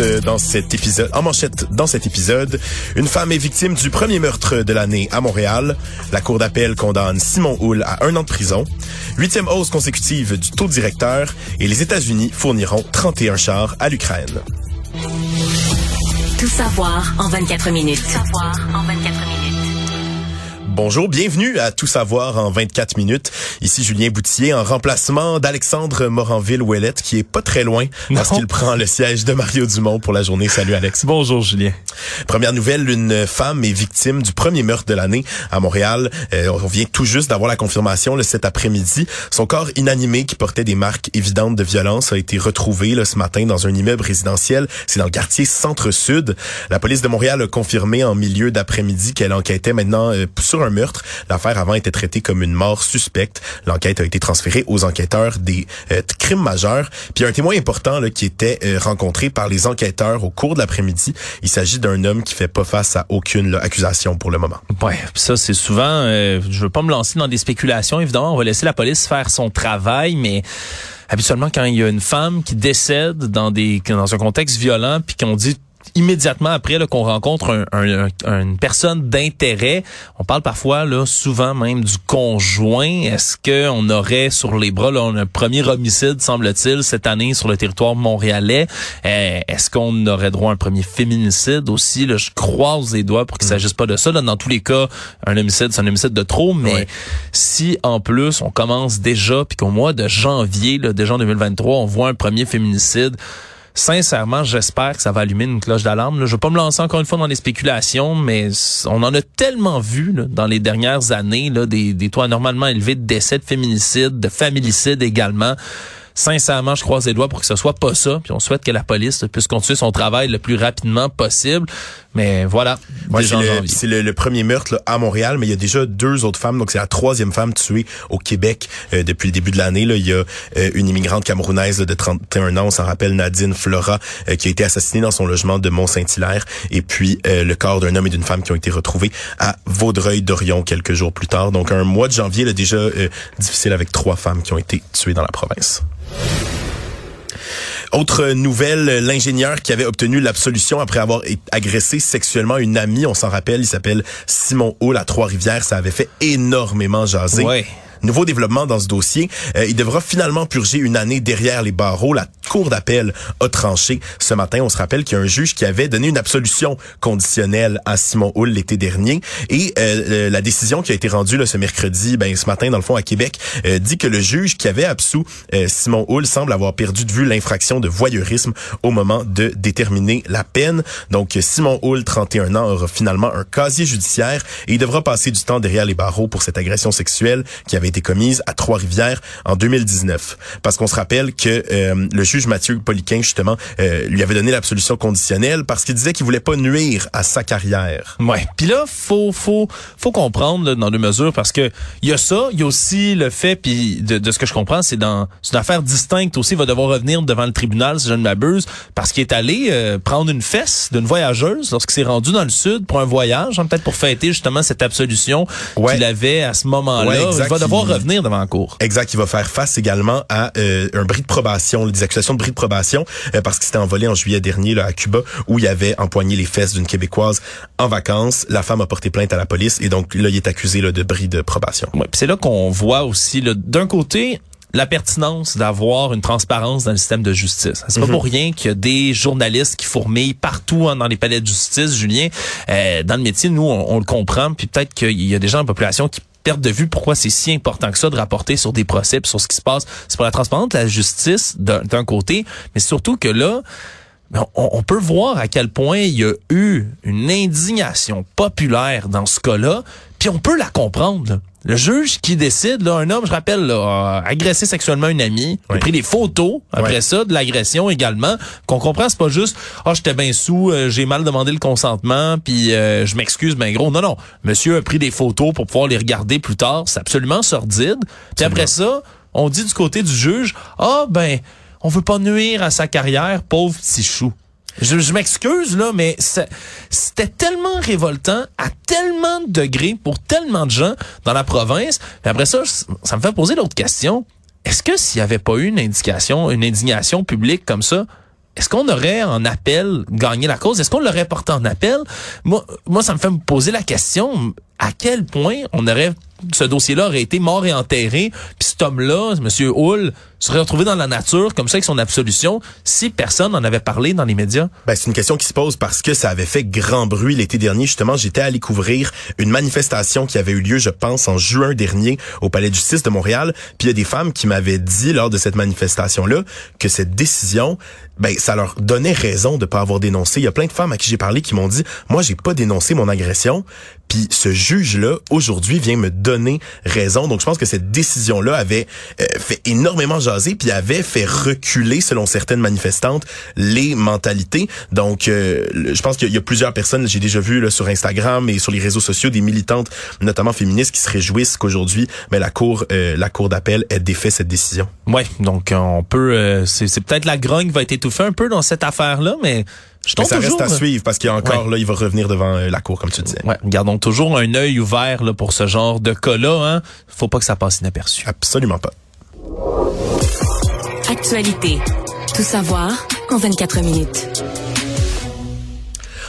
Euh, en manchette dans cet épisode, une femme est victime du premier meurtre de l'année à Montréal. La cour d'appel condamne Simon Hull à un an de prison. Huitième hausse consécutive du taux directeur et les États-Unis fourniront 31 chars à l'Ukraine. Tout savoir en 24 minutes. Tout savoir en 24 minutes. Bonjour, bienvenue à Tout savoir en 24 minutes. Ici Julien Boutier en remplacement d'Alexandre Moranville-Ouellette qui est pas très loin parce qu'il prend le siège de Mario Dumont pour la journée. Salut Alex. Bonjour Julien. Première nouvelle, une femme est victime du premier meurtre de l'année à Montréal. Euh, on vient tout juste d'avoir la confirmation le cet après-midi. Son corps inanimé qui portait des marques évidentes de violence a été retrouvé là, ce matin dans un immeuble résidentiel. C'est dans le quartier Centre-Sud. La police de Montréal a confirmé en milieu d'après-midi qu'elle enquêtait maintenant euh, sur un meurtre. L'affaire avant était traitée comme une mort suspecte. L'enquête a été transférée aux enquêteurs des euh, crimes majeurs. Puis un témoin important là, qui était euh, rencontré par les enquêteurs au cours de l'après-midi. Il s'agit d'un homme qui fait pas face à aucune là, accusation pour le moment. Ouais, ça c'est souvent. Euh, je veux pas me lancer dans des spéculations. Évidemment, on va laisser la police faire son travail, mais habituellement quand il y a une femme qui décède dans des dans un contexte violent puis qu'on dit immédiatement après qu'on rencontre un, un, une personne d'intérêt, on parle parfois là souvent même du conjoint. Est-ce que on aurait sur les bras là, un premier homicide semble-t-il cette année sur le territoire montréalais? Euh, Est-ce qu'on aurait droit à un premier féminicide aussi? Là, Je croise les doigts pour qu'il mm. s'agisse pas de ça. Là, dans tous les cas, un homicide c'est un homicide de trop. Mais si en plus on commence déjà puis qu'au mois de janvier, là, déjà en 2023, on voit un premier féminicide sincèrement, j'espère que ça va allumer une cloche d'alarme. Je veux pas me lancer encore une fois dans des spéculations, mais on en a tellement vu dans les dernières années là, des, des taux anormalement élevés de décès de féminicides, de familicides également sincèrement, je croise les doigts pour que ce soit pas ça. Puis on souhaite que la police puisse continuer son travail le plus rapidement possible. Mais voilà. c'est le, premier meurtre à Montréal, mais il y a déjà deux autres femmes. Donc c'est la troisième femme tuée au Québec euh, depuis le début de l'année. Il y a euh, une immigrante camerounaise de 31 ans, on s'en rappelle, Nadine Flora, euh, qui a été assassinée dans son logement de Mont-Saint-Hilaire. Et puis le corps d'un homme et d'une femme qui ont été retrouvés à Vaudreuil-Dorion quelques jours plus tard. Donc un mois de janvier là, déjà difficile avec trois femmes qui ont été tuées dans la province. Autre nouvelle, l'ingénieur qui avait obtenu l'absolution après avoir agressé sexuellement une amie, on s'en rappelle, il s'appelle Simon Hall à Trois-Rivières, ça avait fait énormément jaser. Nouveau développement dans ce dossier, euh, il devra finalement purger une année derrière les barreaux. La Cour d'appel a tranché ce matin. On se rappelle qu'il y a un juge qui avait donné une absolution conditionnelle à Simon Hull l'été dernier. Et euh, euh, la décision qui a été rendue là, ce mercredi, ben, ce matin, dans le fond, à Québec, dit que le juge qui avait absous Simon Hull semble avoir perdu de vue l'infraction de voyeurisme au moment de déterminer la peine. Donc, Simon Hull, 31 ans, aura finalement un casier judiciaire et il devra passer du temps derrière les barreaux pour cette agression sexuelle qui avait été commise à Trois-Rivières en 2019. Parce qu'on se rappelle que euh, le juge Mathieu Poliquin, justement, euh, lui avait donné l'absolution conditionnelle parce qu'il disait qu'il voulait pas nuire à sa carrière. Ouais. Puis là, faut faut faut comprendre dans deux mesures parce que il y a ça, il y a aussi le fait puis de, de, ce que je comprends, c'est dans une affaire distincte aussi, il va devoir revenir devant le tribunal si je ne m'abuse parce qu'il est allé euh, prendre une fesse d'une voyageuse lorsqu'il s'est rendu dans le sud pour un voyage, hein, peut-être pour fêter justement cette absolution qu'il avait à ce moment-là. il va devoir revenir devant la cour. Exact. Il va faire face également à euh, un bris de probation, des accusations de bris de probation, euh, parce qu'il s'était envolé en juillet dernier là, à Cuba, où il avait empoigné les fesses d'une Québécoise en vacances. La femme a porté plainte à la police et donc là, il est accusé là, de bris de probation. Ouais, c'est là qu'on voit aussi, d'un côté, la pertinence d'avoir une transparence dans le système de justice. C'est pas mhm. pour rien qu'il y a des journalistes qui fourmillent partout hein, dans les palais de justice, Julien. Euh, dans le métier, nous, on, on le comprend. Puis peut-être qu'il y a des gens en population qui perdre de vue pourquoi c'est si important que ça de rapporter sur des procès, sur ce qui se passe. C'est pour la transparence de la justice d'un côté, mais surtout que là, ben, on, peut voir à quel point il y a eu une indignation populaire dans ce cas-là, puis on peut la comprendre. Là. Le juge qui décide, là, un homme, je rappelle, là, a agressé sexuellement une amie, a pris des photos après ça de l'agression également. Qu'on comprend, c'est pas juste, oh, j'étais bien sous, euh, j'ai mal demandé le consentement, puis euh, je m'excuse, ben gros. Non, non. Monsieur a pris des photos pour pouvoir les regarder plus tard. C'est absolument sordide. Puis après ça, on dit du côté du juge, ah ben, on veut pas nuire à sa carrière, pauvre petit chou. Je, je m'excuse là, mais c'était tellement révoltant à tellement de degrés pour tellement de gens dans la province. Après ça, ça me fait poser l'autre question. Est-ce que s'il n'y avait pas eu une indication, une indignation publique comme ça, est-ce qu'on aurait en appel gagné la cause? Est-ce qu'on l'aurait porté en appel? Moi, moi, ça me fait me poser la question à quel point on aurait ce dossier-là aurait été mort et enterré, puis cet homme-là, M. Hull, serait retrouvé dans la nature comme ça avec son absolution si personne n'en avait parlé dans les médias. Ben, c'est une question qui se pose parce que ça avait fait grand bruit l'été dernier. Justement, j'étais allé couvrir une manifestation qui avait eu lieu, je pense, en juin dernier au Palais de justice de Montréal. Puis il y a des femmes qui m'avaient dit lors de cette manifestation-là que cette décision, ben, ça leur donnait raison de pas avoir dénoncé. Il y a plein de femmes à qui j'ai parlé qui m'ont dit, moi, j'ai pas dénoncé mon agression. Puis ce juge-là, aujourd'hui, vient me donner raison. Donc, je pense que cette décision-là avait euh, fait énormément jaser, puis avait fait reculer, selon certaines manifestantes, les mentalités. Donc, euh, je pense qu'il y a- plusieurs personnes, j'ai déjà vu là, sur Instagram et sur les réseaux sociaux, des militantes, notamment féministes, qui se réjouissent qu'aujourd'hui, mais la cour, euh, la cour d'appel ait défait cette décision. Ouais, donc on peut, c'est c'est peut-être la grogne va être étouffée un peu dans cette affaire-là, mais je Mais ça toujours. reste à suivre parce qu'il y a encore Ouais. là, il va revenir devant euh, la cour, comme tu disais. Ouais, gardons toujours un œil ouvert là, pour ce genre de cas-là. Hein. Faut pas que ça passe inaperçu. Absolument pas. Actualité. Tout savoir en 24 minutes.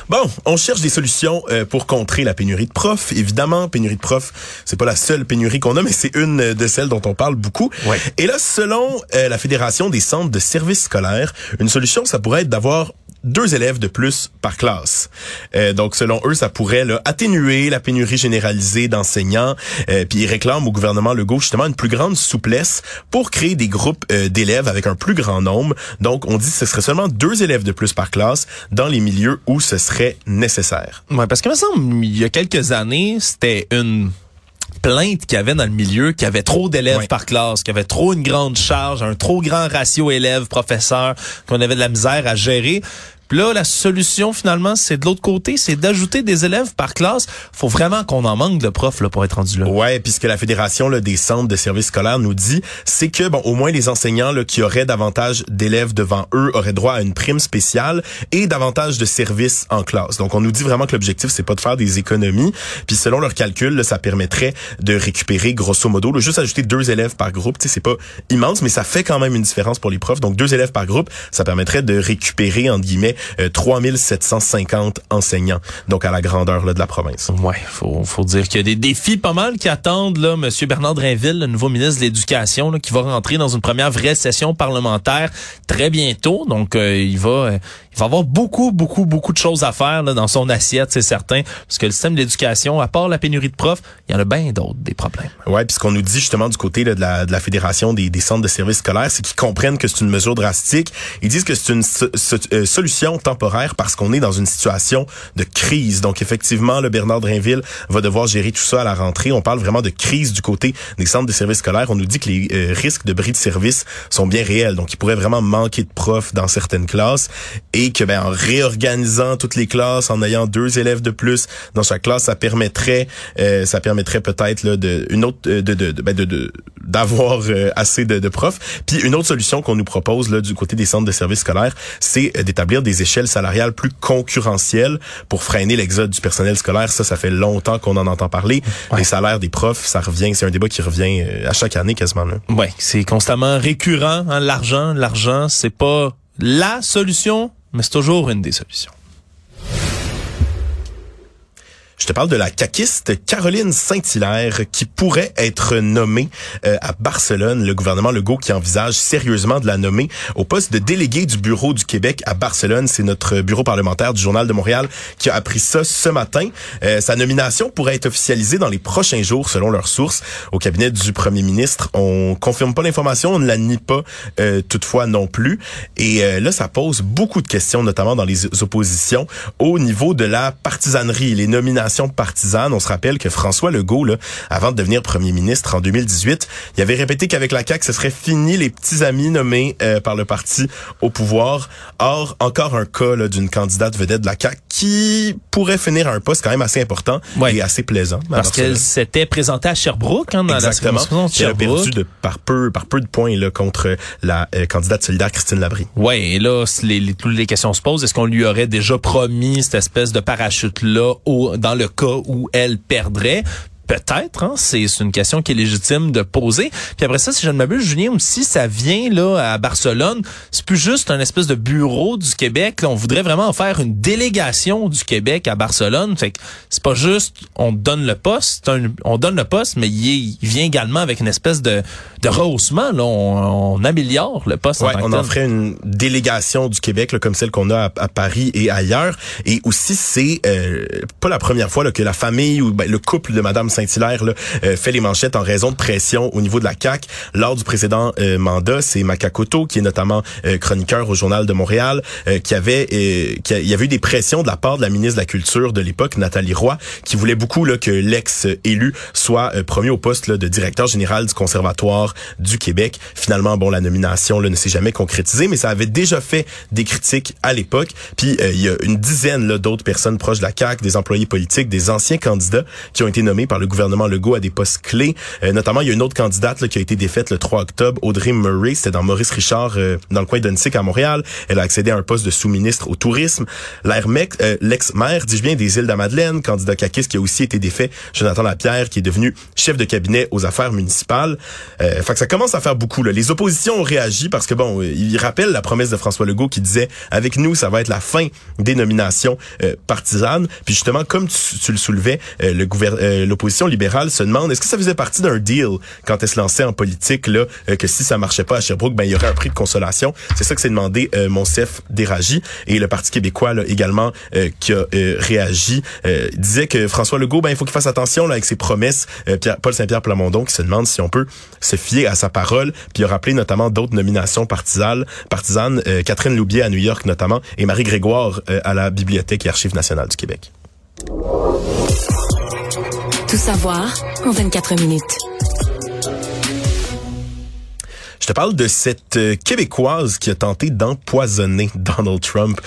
Bon, on cherche des solutions euh, pour contrer la pénurie de profs. Évidemment, pénurie de profs, c'est pas la seule pénurie qu'on a, mais c'est une de celles dont on parle beaucoup. Ouais. Et là, selon euh, la Fédération des centres de services scolaires, une solution, ça pourrait être d'avoir deux élèves de plus par classe. Euh, donc, selon eux, ça pourrait là, atténuer la pénurie généralisée d'enseignants. Euh, puis ils réclament au gouvernement Legault justement une plus grande souplesse pour créer des groupes euh, d'élèves avec un plus grand nombre. Donc, on dit que ce serait seulement deux élèves de plus par classe dans les milieux où ce serait nécessaire. Ouais, parce que me semble il y a quelques années, c'était une plainte qu'il y avait dans le milieu, qu'il y avait trop d'élèves par classe, qu'il y avait trop une grande charge, un trop grand ratio élèves-professeurs, qu'on avait de la misère à gérer. Puis là, la solution, finalement, c'est de l'autre côté, c'est d'ajouter des élèves par classe. Faut vraiment qu'on en manque de profs là, pour être rendu là. Ouais, puisque la Fédération là, des centres de services scolaires nous dit, c'est que bon, au moins les enseignants là, qui auraient davantage d'élèves devant eux auraient droit à une prime spéciale et davantage de services en classe. Donc on nous dit vraiment que l'objectif c'est pas de faire des économies, puis selon leurs calculs, ça permettrait de récupérer grosso modo là, juste ajouter deux élèves par groupe, tu sais c'est pas immense mais ça fait quand même une différence pour les profs. Donc deux élèves par groupe, ça permettrait de récupérer entre guillemets 3750 enseignants donc à la grandeur là, de la province. Ouais, faut, faut dire qu'il y a des défis pas mal qui attendent là, Monsieur Bernard Drinville, le nouveau ministre de l'Éducation, qui va rentrer dans une première vraie session parlementaire très bientôt. Donc, euh, il va, euh, va avoir beaucoup, beaucoup, beaucoup de choses à faire là, dans son assiette, c'est certain, parce que le système de l'éducation, à part la pénurie de profs, il y en a bien d'autres des problèmes. Ouais, puis ce qu'on nous dit justement du côté là, de, la, de la fédération des, des centres de services scolaires, c'est qu'ils comprennent que c'est une mesure drastique. Ils disent que c'est une so- so- euh, solution temporaire parce qu'on est dans une situation de crise. Donc effectivement, le Bernard Drinville va devoir gérer tout ça à la rentrée. On parle vraiment de crise du côté des centres de services scolaires. On nous dit que les euh, risques de bris de service sont bien réels. Donc il pourrait vraiment manquer de profs dans certaines classes et que ben en réorganisant toutes les classes, en ayant deux élèves de plus dans chaque classe, ça permettrait euh, ça permettrait peut-être là de une autre euh, de de de ben, de- de- d'avoir euh, assez de, de profs. Puis une autre solution qu'on nous propose là du côté des centres de services scolaires, c'est euh, d'établir des échelles salariales plus concurrentielles pour freiner l'exode du personnel scolaire. Ça, ça fait longtemps qu'on en entend parler. Les salaires des profs, ça revient, c'est un débat qui revient euh, à chaque année quasiment. Là. Ouais, c'est constamment récurrent, hein, l'argent, l'argent, c'est pas la solution, mais c'est toujours une des solutions. Je te parle de la caquiste Caroline Saint-Hilaire qui pourrait être nommée euh, à Barcelone. Le gouvernement Legault qui envisage sérieusement de la nommer au poste de délégué du bureau du Québec à Barcelone. C'est notre bureau parlementaire du Journal de Montréal qui a appris ça ce matin. Euh, sa nomination pourrait être officialisée dans les prochains jours selon leurs sources au cabinet du premier ministre. On confirme pas l'information, on ne la nie pas euh, toutefois non plus. Et euh, là, ça pose beaucoup de questions, notamment dans les oppositions, au niveau de la partisanerie, les nominations partisanes. On se rappelle que François Legault, là, avant de devenir premier ministre en 2018, il avait répété qu'avec la CAQ, ce serait fini les petits amis nommés euh, par le parti au pouvoir. Or, encore un cas d'une candidate vedette de la CAQ qui pourrait finir à un poste quand même assez important Ouais. et assez plaisant. Parce qu'elle s'était présentée à Sherbrooke, hein, dans Exactement. la de Elle a perdu de, par peu par peu de points là, contre la euh, candidate solidaire Christine Labrie. Ouais, et là, les, les- toutes les questions se posent. Est-ce qu'on lui aurait déjà promis cette espèce de parachute-là au- dans le cas où elle perdrait? Peut-être, hein, c'est une question qui est légitime de poser. Puis après ça, si je ne m'abuse, Julien, aussi, ça vient là à Barcelone. C'est plus juste un espèce de bureau du Québec. Là, on voudrait vraiment en faire une délégation du Québec à Barcelone. Fait que c'est pas juste on donne le poste, un- on donne le poste, mais il, est- il vient également avec une espèce de, de rehaussement. Là, on, on améliore le poste. Ouais, on en ferait une délégation du Québec là, comme celle qu'on a à, à Paris et ailleurs. Et aussi, c'est euh, pas la première fois là, que la famille ou ben, le couple de Madame Saint-Hilaire euh, fait les manchettes en raison de pression au niveau de la CAC lors du précédent euh, mandat. C'est Macacoto qui est notamment euh, chroniqueur au Journal de Montréal, qui avait, qui a- il y avait eu des pressions de la part de la ministre de la Culture de l'époque, Nathalie Roy, qui voulait beaucoup là, que l'ex-élu soit promu au poste là, de directeur général du Conservatoire du Québec. Finalement, bon, la nomination là, ne s'est jamais concrétisée, mais ça avait déjà fait des critiques à l'époque. Puis euh, il y a une dizaine d'autres personnes proches de la CAQ, des employés politiques, des anciens candidats qui ont été nommés par le gouvernement Legault à des postes clés. Euh, notamment, il y a une autre candidate là, qui a été défaite le 3 octobre, Audrey Murray. C'était dans Maurice Richard, euh, dans le coin d'Unsick à Montréal. Elle a accédé à un poste de sous-ministre au tourisme. Euh, l'ex-maire, dis-je bien, des îles de Madeleine, candidat caquiste qui a aussi été défait, Jonathan Lapierre, qui est devenu chef de cabinet aux affaires municipales. Euh, fait que ça commence à faire beaucoup. Là. Les oppositions ont réagi parce que, bon, euh, il rappelle la promesse de François Legault qui disait, avec nous, ça va être la fin des nominations euh, partisanes. Puis justement, comme tu, tu le soulevais, euh, le euh, l'opposition libérale se demande, est-ce que ça faisait partie d'un deal quand elle se lançait en politique, là, euh, que si ça marchait pas à Sherbrooke, ben il y aurait un prix de consolation? C'est ça que s'est demandé euh, Monsef Déragi et le Parti québécois là, également euh, qui a euh, réagi euh, disait que François Legault, ben il faut qu'il fasse attention là, avec ses promesses. Euh, Pierre- Paul Saint-Pierre Plamondon qui se demande si on peut se fier à sa parole. Puis il a rappelé notamment d'autres nominations partisanes, partisanes Catherine Loubier à New York notamment et Marie Grégoire à la Bibliothèque et Archives nationales du Québec. Tout savoir en 24 minutes. Je te parle de cette euh, Québécoise qui a tenté d'empoisonner Donald Trump.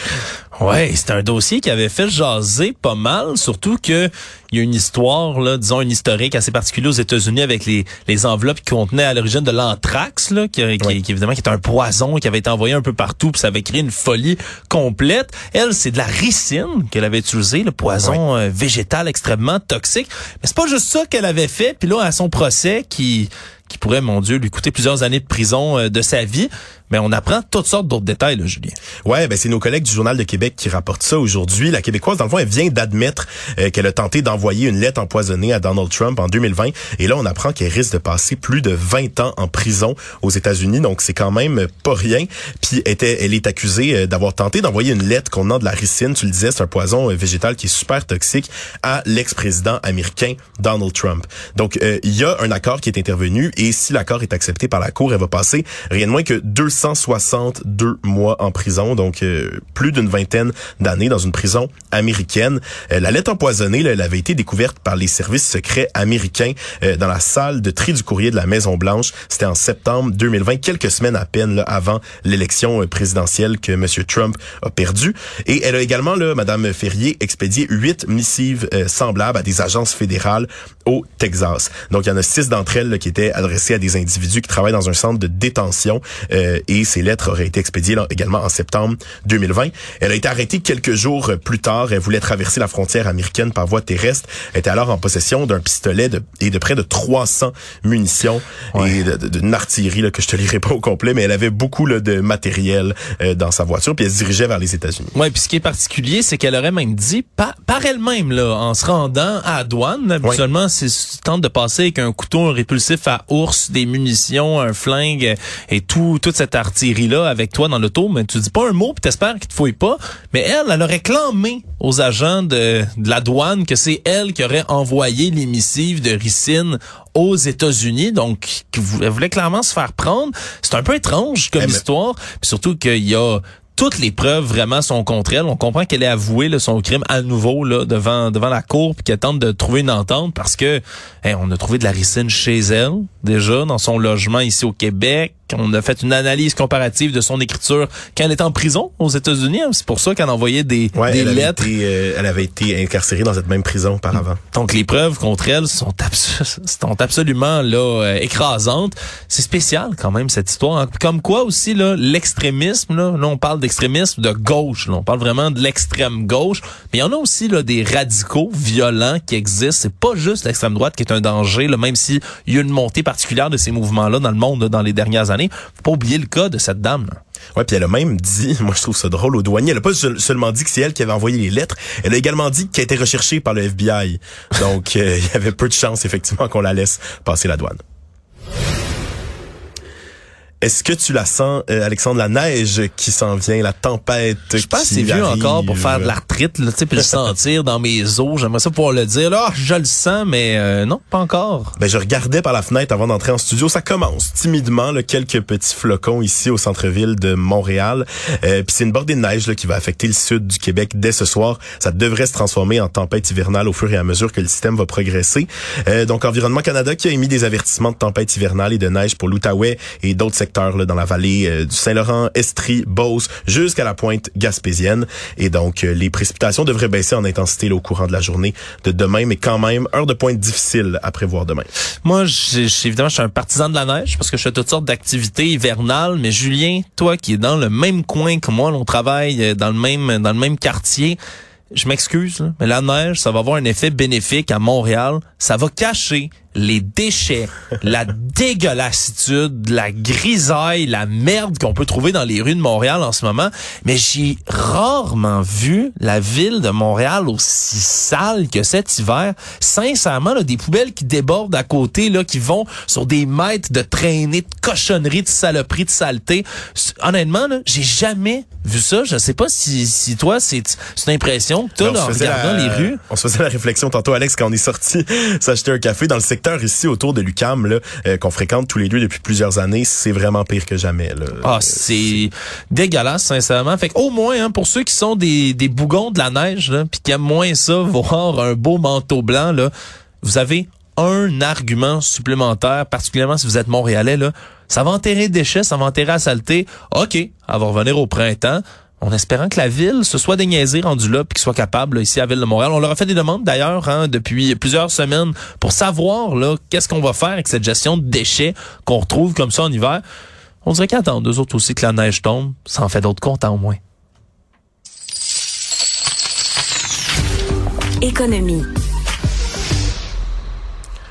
Ouais, c'est un dossier qui avait fait jaser pas mal, surtout que il y a une histoire, là, disons une historique assez particulière aux États-Unis avec les, les enveloppes qui contenaient à l'origine de l'anthrax, là, qui, qui- Oui. qui, évidemment qui est un poison qui avait été envoyé un peu partout, puis ça avait créé une folie complète. Elle, c'est de la ricine qu'elle avait utilisé, le poison euh, végétal extrêmement toxique. Mais c'est pas juste ça qu'elle avait fait. Puis là, à son procès, qui qui pourrait, mon Dieu, lui coûter plusieurs années de prison euh, de sa vie, mais on apprend toutes sortes d'autres détails, là, Julien. Ouais, ben c'est nos collègues du Journal de Québec qui rapportent ça aujourd'hui. La Québécoise, dans le fond, elle vient d'admettre euh, qu'elle a tenté d'envoyer une lettre empoisonnée à Donald Trump en 2020. Et là, on apprend qu'elle risque de passer plus de 20 ans en prison aux États-Unis. Donc, c'est quand même pas rien. Puis, était, elle est accusée euh, d'avoir tenté d'envoyer une lettre contenant de la ricine. Tu le disais, c'est un poison euh, végétal qui est super toxique à l'ex-président américain Donald Trump. Donc, il y a un accord qui est intervenu et si l'accord est accepté par la Cour, elle va passer rien de moins que 262 mois en prison, donc euh, plus d'une vingtaine d'années dans une prison américaine. Euh, la lettre empoisonnée, là, elle avait été découverte par les services secrets américains euh, dans la salle de tri du courrier de la Maison Blanche. C'était en septembre 2020, quelques semaines à peine là, avant l'élection euh, présidentielle que M. Trump a perdue. Et elle a également, là, Madame Ferrier, expédié huit missives euh, semblables à des agences fédérales au Texas. Donc, il y en a six d'entre elles là, qui étaient adressées à des individus qui travaillent dans un centre de détention euh, et ces lettres auraient été expédiées là, également en septembre 2020. Elle a été arrêtée quelques jours euh, plus tard. Elle voulait traverser la frontière américaine par voie terrestre. Elle était alors en possession d'un pistolet de, et de près de 300 munitions et d'une artillerie là, que je te lirai pas au complet, mais elle avait beaucoup là, de matériel euh, dans sa voiture puis elle se dirigeait vers les États-Unis. Ouais, puis ce qui est particulier, c'est qu'elle aurait même dit par, par elle-même là, en se rendant à la douane. Habituellement, c'est si tu tentes de passer avec un couteau un répulsif à ours, des munitions, un flingue et tout toute cette artillerie là avec toi dans l'auto, mais tu dis pas un mot, puis t'espères qu'il te fouille pas. Mais elle, elle aurait clamé aux agents de, de la douane que c'est elle qui aurait envoyé les missives de ricine aux États-Unis, donc qui elle voulait clairement se faire prendre. C'est un peu étrange comme Eh, mais- histoire, puis surtout qu'il y a toutes les preuves vraiment sont contre elle. On comprend qu'elle est avouée là, son crime à nouveau là, devant devant la cour puis qu'elle tente de trouver une entente parce que hey, on a trouvé de la ricine chez elle. Déjà dans son logement ici au Québec. On a fait une analyse comparative de son écriture quand elle était en prison aux États-Unis. C'est pour ça qu'elle envoyait des, Ouais, des elle, avait lettres. été, euh, elle avait été incarcérée dans cette même prison auparavant. Donc les preuves contre elle sont, abs- sont absolument là euh, écrasantes. C'est spécial quand même cette histoire. hein. Comme quoi aussi là l'extrémisme là, là on parle d'extrémisme de gauche, là. on parle vraiment de l'extrême gauche, mais il y en a aussi là des radicaux violents qui existent. C'est pas juste l'extrême droite qui est un danger, là, même s'il y a une montée particulière de ces mouvements-là dans le monde dans les dernières années. Faut pas oublier le cas de cette dame. Ouais, puis elle a même dit, moi je trouve ça drôle au douanier, elle a pas seul- seulement dit que c'est elle qui avait envoyé les lettres, elle a également dit qu'elle était recherchée par le FBI. Donc euh, il y avait peu de chance effectivement qu'on la laisse passer la douane. Est-ce que tu la sens, euh, Alexandre, la neige qui s'en vient, la tempête Je pas qui assez vieux arrive? encore pour faire de l'arthrite, là, tu sais, puis le sentir dans mes os. J'aimerais ça pouvoir le dire. Là, je le sens, mais euh, non, pas encore. Ben, je regardais par la fenêtre avant d'entrer en studio. Ça commence timidement, là, quelques petits flocons ici au centre-ville de Montréal. Euh, Puis c'est une bordée de neige là, qui va affecter le sud du Québec dès ce soir. Ça devrait se transformer en tempête hivernale au fur et à mesure que le système va progresser. Euh, donc Environnement Canada qui a émis des avertissements de tempête hivernale et de neige pour l'Outaouais et d'autres secteurs dans la vallée euh, du Saint-Laurent, Estrie, Beauce, jusqu'à la pointe gaspésienne. Et donc euh, les précipitations devraient baisser en intensité là, au courant de la journée de demain, mais quand même heure de pointe difficile à prévoir demain. Moi, évidemment, je suis un partisan de la neige parce que je fais toutes sortes d'activités hivernales. Mais Julien, toi qui es dans le même coin que moi, on travaille euh, dans le même dans le même quartier. Je m'excuse, mais la neige, ça va avoir un effet bénéfique à Montréal. Ça va cacher les déchets, la dégueulassitude, la grisaille, la merde qu'on peut trouver dans les rues de Montréal en ce moment. Mais j'ai rarement vu la ville de Montréal aussi sale que cet hiver. Sincèrement, là, des poubelles qui débordent à côté, là, qui vont sur des mètres de traînées, de cochonneries, de saloperies, de saleté. Honnêtement, j'ai jamais vu ça. Je sais pas si, si toi, c'est une impression que tu Ben, as on en regardant la- les rues. On se faisait la réflexion tantôt, Alex, quand on est sorti s'acheter un café dans le secteur ici autour de Lucam, euh, qu'on fréquente tous les deux depuis plusieurs années. C'est vraiment pire que jamais. Ah, c'est dégueulasse, sincèrement. Fait au moins, hein, pour ceux qui sont des, bougons de la neige, puis qui aiment moins ça, voir un beau manteau blanc, vous avez un argument supplémentaire, particulièrement si vous êtes montréalais. Ça va enterrer des déchets, ça va enterrer la saleté. OK, elle va revenir au printemps. En espérant que la ville se soit déniaisée rendu là puis qu'il soit capable là, ici à ville de Montréal. On leur a fait des demandes d'ailleurs hein, depuis plusieurs semaines pour savoir qu'est-ce qu'on va faire avec cette gestion de déchets qu'on retrouve comme ça en hiver. On dirait qu'ils attendent eux autres aussi que la neige tombe. Ça en fait d'autres contents au moins. Économie.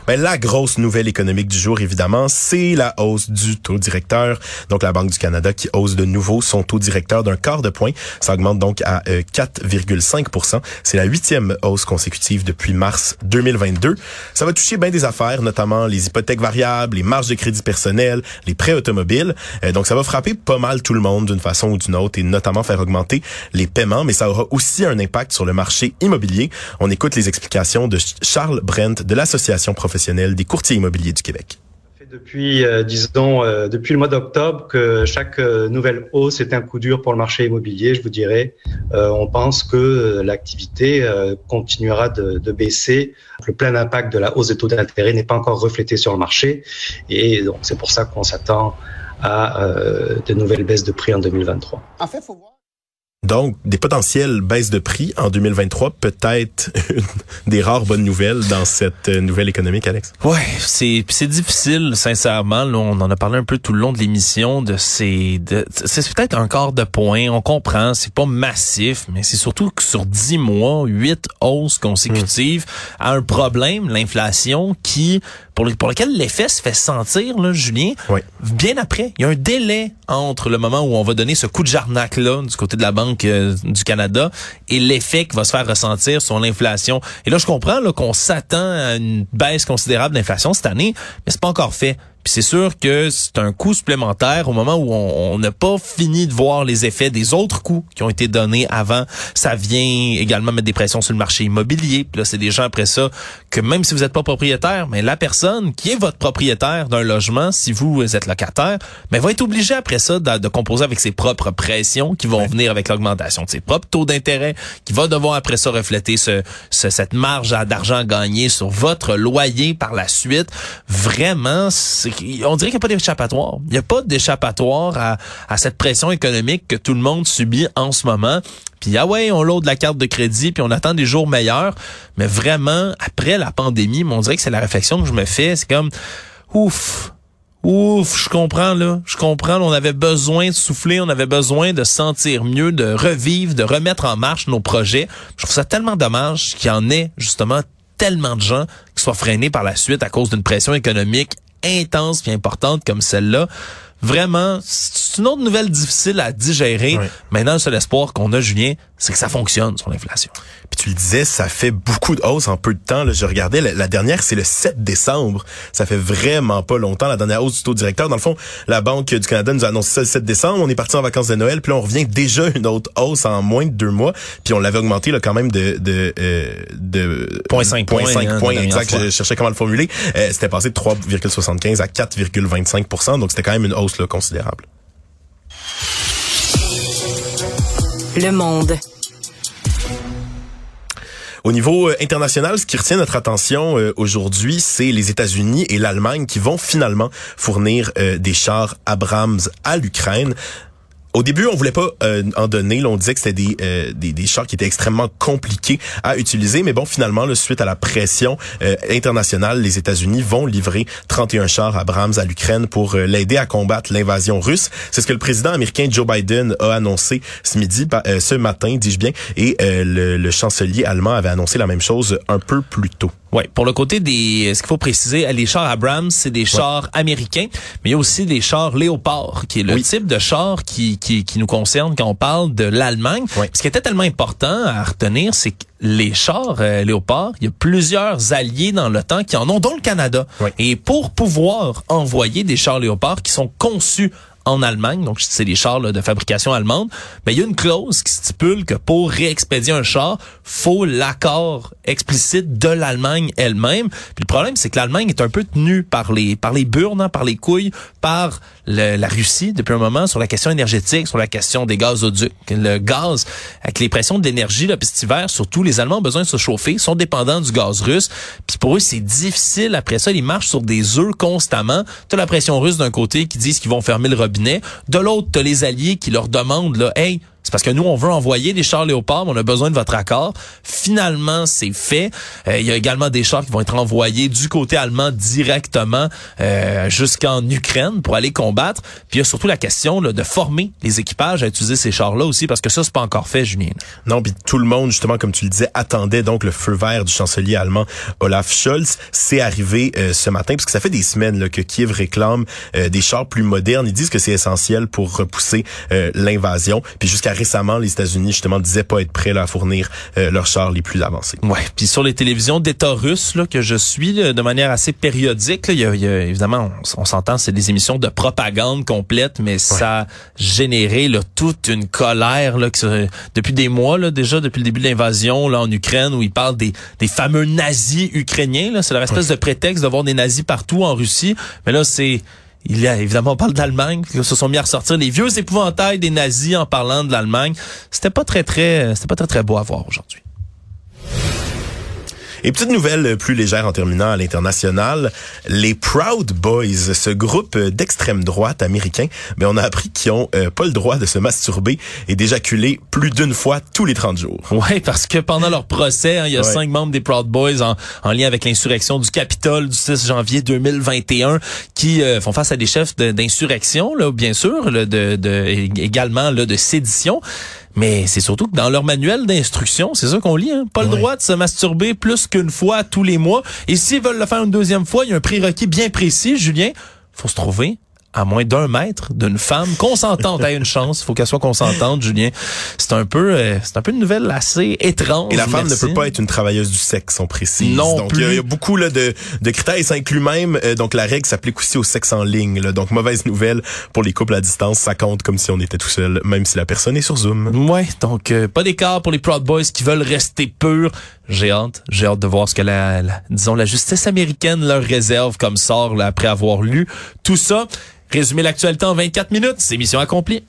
Ben, la grosse nouvelle économique du jour, évidemment, c'est la hausse du taux directeur. Donc, la Banque du Canada qui hausse de nouveau son taux directeur d'un quart de point. Ça augmente donc à euh, 4,5 C'est la huitième hausse consécutive depuis mars 2022. Ça va toucher bien des affaires, notamment les hypothèques variables, les marges de crédit personnel, les prêts automobiles. Euh, donc, ça va frapper pas mal tout le monde d'une façon ou d'une autre et notamment faire augmenter les paiements, mais ça aura aussi un impact sur le marché immobilier. On écoute les explications de Charles Brent de l'Association professionnelle des courtiers immobiliers du Québec. depuis, euh, disons, euh, depuis le mois d'octobre que chaque euh, nouvelle hausse est un coup dur pour le marché immobilier, je vous dirais. Euh, on pense que euh, l'activité euh, continuera de, de baisser. Le plein impact de la hausse des taux d'intérêt n'est pas encore reflété sur le marché. Et donc, c'est pour ça qu'on s'attend à euh, de nouvelles baisses de prix en 2023. En fait, faut voir. Donc, des potentielles baisses de prix en 2023, peut-être des rares bonnes nouvelles dans cette euh, nouvelle économique, Alex? Ouais, c'est c'est difficile, sincèrement. Là, on en a parlé un peu tout le long de l'émission. De ces, de, c'est peut-être un quart de point. On comprend, c'est pas massif, mais c'est surtout que sur dix mois, huit hausses consécutives, à un problème, l'inflation, qui pour, le- pour lequel l'effet se fait sentir, là, Julien, Oui. bien après. Il y a un délai entre le moment où on va donner ce coup de jarnac là du côté de la Banque euh, du Canada et l'effet qui va se faire ressentir sur l'inflation. Et là, je comprends qu'on s'attend à une baisse considérable d'inflation cette année, mais c'est pas encore fait. Puis c'est sûr que c'est un coût supplémentaire au moment où on n'a pas fini de voir les effets des autres coûts qui ont été donnés avant. Ça vient également mettre des pressions sur le marché immobilier. Puis là, c'est des gens après ça que même si vous n'êtes pas propriétaire, mais la personne qui est votre propriétaire d'un logement, si vous êtes locataire, mais va être obligé après ça de, de composer avec ses propres pressions qui vont venir avec l'augmentation de ses propres taux d'intérêt, qui va devoir après ça refléter ce, ce cette marge d'argent gagné sur votre loyer par la suite. Vraiment, on dirait qu'il n'y a pas d'échappatoire. Il n'y a pas d'échappatoire à, à cette pression économique que tout le monde subit en ce moment. Puis ah ouais, on load la carte de crédit, puis on attend des jours meilleurs. Mais vraiment, après la pandémie, on dirait que c'est la réflexion que je me fais. C'est comme, ouf, Ouf, je comprends là, je comprends. On avait besoin de souffler, on avait besoin de sentir mieux, de revivre, de remettre en marche nos projets. Je trouve ça tellement dommage qu'il y en ait justement tellement de gens qui soient freinés par la suite à cause d'une pression économique intense et importante comme celle-là. Vraiment, c'est une autre nouvelle difficile à digérer. Maintenant, le seul espoir qu'on a, Julien, c'est que ça fonctionne sur l'inflation. Puis tu le disais, ça fait beaucoup de hausse en peu de temps. Là, je regardais, la, dernière, c'est le 7 décembre. Ça fait vraiment pas longtemps, la dernière hausse du taux directeur. Dans le fond, la Banque du Canada nous a annoncé ça le 7 décembre. On est parti en vacances de Noël, puis là, on revient déjà une autre hausse en moins de deux mois. Puis on l'avait augmenté là, quand même de... de, euh, de 0.5 points. 5 points, exact. Je cherchais comment le formuler. Euh, c'était passé de 3,75 à 4,25% Donc c'était quand même une hausse là, considérable. Le monde. Au niveau euh, international, ce qui retient notre attention euh, aujourd'hui, c'est les États-Unis et l'Allemagne qui vont finalement fournir euh, des chars Abrams à l'Ukraine. Au début, on voulait pas euh, en donner. Là, on disait que c'était des, euh, des, des chars qui étaient extrêmement compliqués à utiliser. Mais bon, finalement, là, suite à la pression euh, internationale, les États-Unis vont livrer 31 chars Abrams à l'Ukraine pour l'aider à combattre l'invasion russe. C'est ce que le président américain Joe Biden a annoncé ce midi, ce matin, dis-je bien. Et le, le chancelier allemand avait annoncé la même chose un peu plus tôt. Oui, pour le côté des, ce qu'il faut préciser, les chars Abrams, c'est des chars américains, mais il y a aussi des chars Léopard, qui est le type de char qui, qui, qui, nous concerne quand on parle de l'Allemagne. Ce qui était tellement important à retenir, c'est que les chars euh, Léopard, il y a plusieurs alliés dans l'OTAN qui en ont, dont le Canada. Et pour pouvoir envoyer des chars Léopard qui sont conçus en Allemagne, donc c'est des chars de fabrication allemande, mais il y a une clause qui stipule que pour réexpédier un char, faut l'accord explicite de l'Allemagne elle-même. Puis le problème, c'est que l'Allemagne est un peu tenue par les par les burnes, hein, par les couilles, par la Russie depuis un moment sur la question énergétique, sur la question des gazoducs. Le gaz, avec les pressions de l'énergie, là, cet hiver, surtout les Allemands ont besoin de se chauffer, sont dépendants du gaz russe. Puis pour eux, c'est difficile. Après ça, ils marchent sur des œufs constamment. T'as la pression russe d'un côté qui disent qu'ils vont fermer le robinet. De l'autre, t'as les alliés qui leur demandent, là, hey, c'est parce que nous, on veut envoyer des chars Léopard, on a besoin de votre accord. Finalement, c'est fait. Euh, il y a également des chars qui vont être envoyés du côté allemand directement euh, jusqu'en Ukraine pour aller combattre. Puis il y a surtout la question là, de former les équipages à utiliser ces chars-là aussi, parce que ça, c'est pas encore fait, Julien. Non, puis tout le monde, justement, comme tu le disais, attendait donc le feu vert du chancelier allemand Olaf Scholz. C'est arrivé euh, ce matin, parce que ça fait des semaines là, que Kiev réclame des chars plus modernes. Ils disent que c'est essentiel pour repousser l'invasion. Puis jusqu'à récemment, les États-Unis justement disaient pas être prêts là, à fournir euh, leurs chars les plus avancés. Ouais. Puis sur les télévisions d'État russe là, que je suis de manière assez périodique, il y, a, évidemment, on, s'entend, c'est des émissions de propagande complète, mais ça a généré là, toute une colère là, depuis des mois là, déjà depuis le début de l'invasion là en Ukraine où ils parlent des, des fameux nazis ukrainiens. C'est leur espèce de prétexte de voir des nazis partout en Russie, mais là c'est il y a évidemment on parle d'Allemagne, qui se sont mis à ressortir les vieux épouvantails des nazis en parlant de l'Allemagne. C'était pas très très c'était pas très très beau à voir aujourd'hui. Et petite nouvelle plus légère en terminant à l'international, les Proud Boys, ce groupe d'extrême droite américain, mais ben, on a appris qu'ils ont euh, pas le droit de se masturber et d'éjaculer plus d'une fois tous les 30 jours. Ouais, parce que pendant leur procès, hein, il y a cinq membres des Proud Boys en, en lien avec l'insurrection du Capitole du 6 janvier 2021 qui euh, font face à des chefs d'insurrection, là, bien sûr, de, de, également là, de sédition. Mais c'est surtout que dans leur manuel d'instruction, c'est ça qu'on lit, hein? pas le droit de se masturber plus qu'une fois tous les mois. Et s'ils veulent le faire une deuxième fois, il y a un prérequis bien précis, Julien. faut se trouver à moins d'un mètre d'une femme consentante à une chance. Il faut qu'elle soit consentante, Julien. C'est un peu, euh, c'est un peu une nouvelle assez étrange. Et la femme merci. ne peut pas être une travailleuse du sexe, on précise. Non donc il y a- plus. il y, a beaucoup là, de, de critères et ça inclut même euh, donc la règle s'applique aussi au sexe en ligne. là. Donc mauvaise nouvelle pour les couples à distance, ça compte comme si on était tout seul, même si la personne est sur Zoom. Ouais, donc euh, pas d'écart pour les Proud Boys qui veulent rester purs. J'ai hâte, j'ai hâte de voir ce que la, disons la justice américaine leur réserve comme sort après avoir lu tout ça. Résumer l'actualité en 24 minutes, c'est mission accomplie.